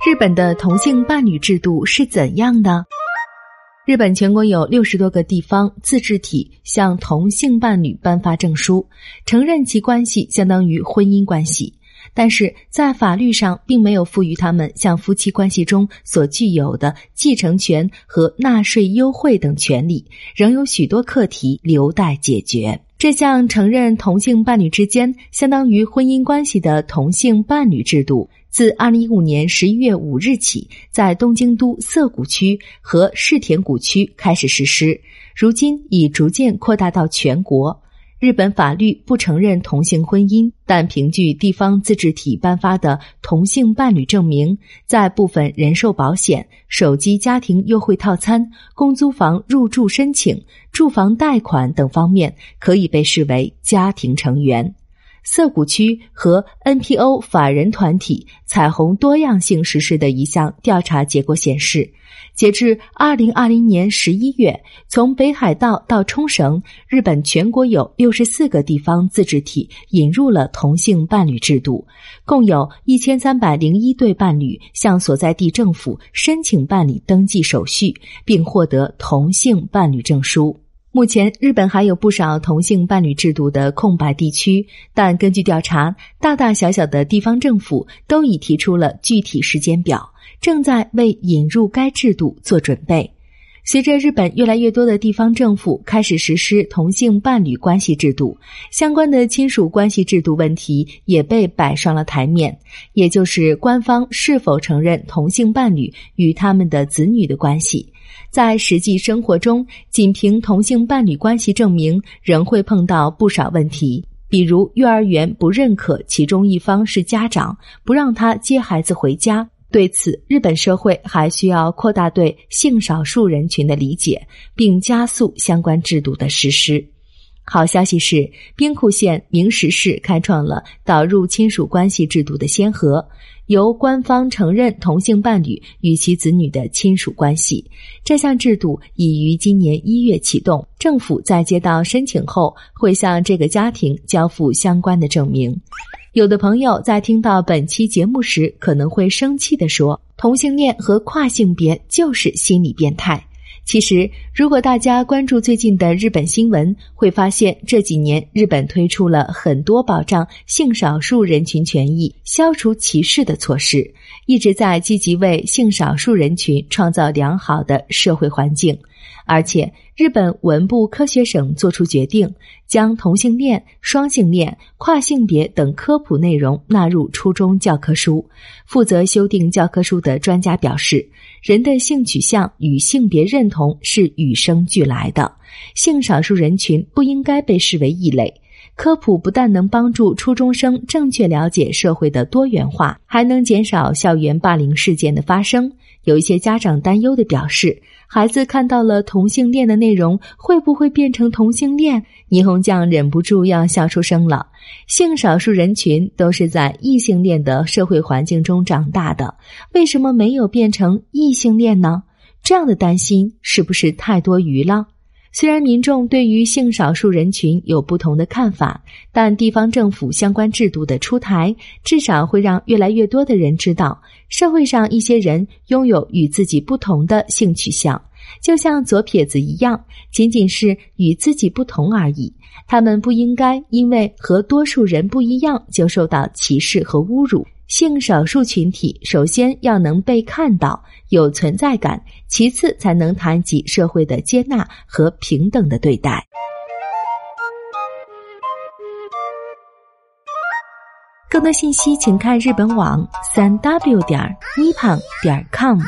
日本的同性伴侣制度是怎样的？日本全国有六十多个地方自治体向同性伴侣颁发证书，承认其关系相当于婚姻关系，但是在法律上并没有赋予他们像夫妻关系中所具有的继承权和纳税优惠等权利，仍有许多课题留待解决。这项承认同性伴侣之间相当于婚姻关系的同性伴侣制度。自二零一五年十一月五日起，在东京都涩谷区和世田谷区开始实施，如今已逐渐扩大到全国。日本法律不承认同性婚姻，但凭据地方自治体颁发的同性伴侣证明，在部分人寿保险、手机家庭优惠套餐、公租房入住申请、住房贷款等方面，可以被视为家庭成员。涩谷区和 NPO 法人团体彩虹多样性实施的一项调查结果显示，截至二零二零年十一月，从北海道到冲绳，日本全国有六十四个地方自治体引入了同性伴侣制度，共有一千三百零一对伴侣向所在地政府申请办理登记手续，并获得同性伴侣证书。目前，日本还有不少同性伴侣制度的空白地区，但根据调查，大大小小的地方政府都已提出了具体时间表，正在为引入该制度做准备。随着日本越来越多的地方政府开始实施同性伴侣关系制度，相关的亲属关系制度问题也被摆上了台面，也就是官方是否承认同性伴侣与他们的子女的关系。在实际生活中，仅凭同性伴侣关系证明，仍会碰到不少问题，比如幼儿园不认可其中一方是家长，不让他接孩子回家。对此，日本社会还需要扩大对性少数人群的理解，并加速相关制度的实施。好消息是，兵库县明石市开创了导入亲属关系制度的先河。由官方承认同性伴侣与其子女的亲属关系，这项制度已于今年一月启动。政府在接到申请后，会向这个家庭交付相关的证明。有的朋友在听到本期节目时，可能会生气地说：“同性恋和跨性别就是心理变态。”其实，如果大家关注最近的日本新闻，会发现这几年日本推出了很多保障性少数人群权益、消除歧视的措施，一直在积极为性少数人群创造良好的社会环境。而且，日本文部科学省作出决定，将同性恋、双性恋、跨性别等科普内容纳入初中教科书。负责修订教科书的专家表示，人的性取向与性别认同是与生俱来的，性少数人群不应该被视为异类。科普不但能帮助初中生正确了解社会的多元化，还能减少校园霸凌事件的发生。有一些家长担忧的表示，孩子看到了同性恋的内容，会不会变成同性恋？霓虹酱忍不住要笑出声了。性少数人群都是在异性恋的社会环境中长大的，为什么没有变成异性恋呢？这样的担心是不是太多余了？虽然民众对于性少数人群有不同的看法，但地方政府相关制度的出台，至少会让越来越多的人知道，社会上一些人拥有与自己不同的性取向，就像左撇子一样，仅仅是与自己不同而已。他们不应该因为和多数人不一样就受到歧视和侮辱。性少数群体首先要能被看到、有存在感，其次才能谈及社会的接纳和平等的对待。更多信息请看日本网三 w 点 nippon 点 com。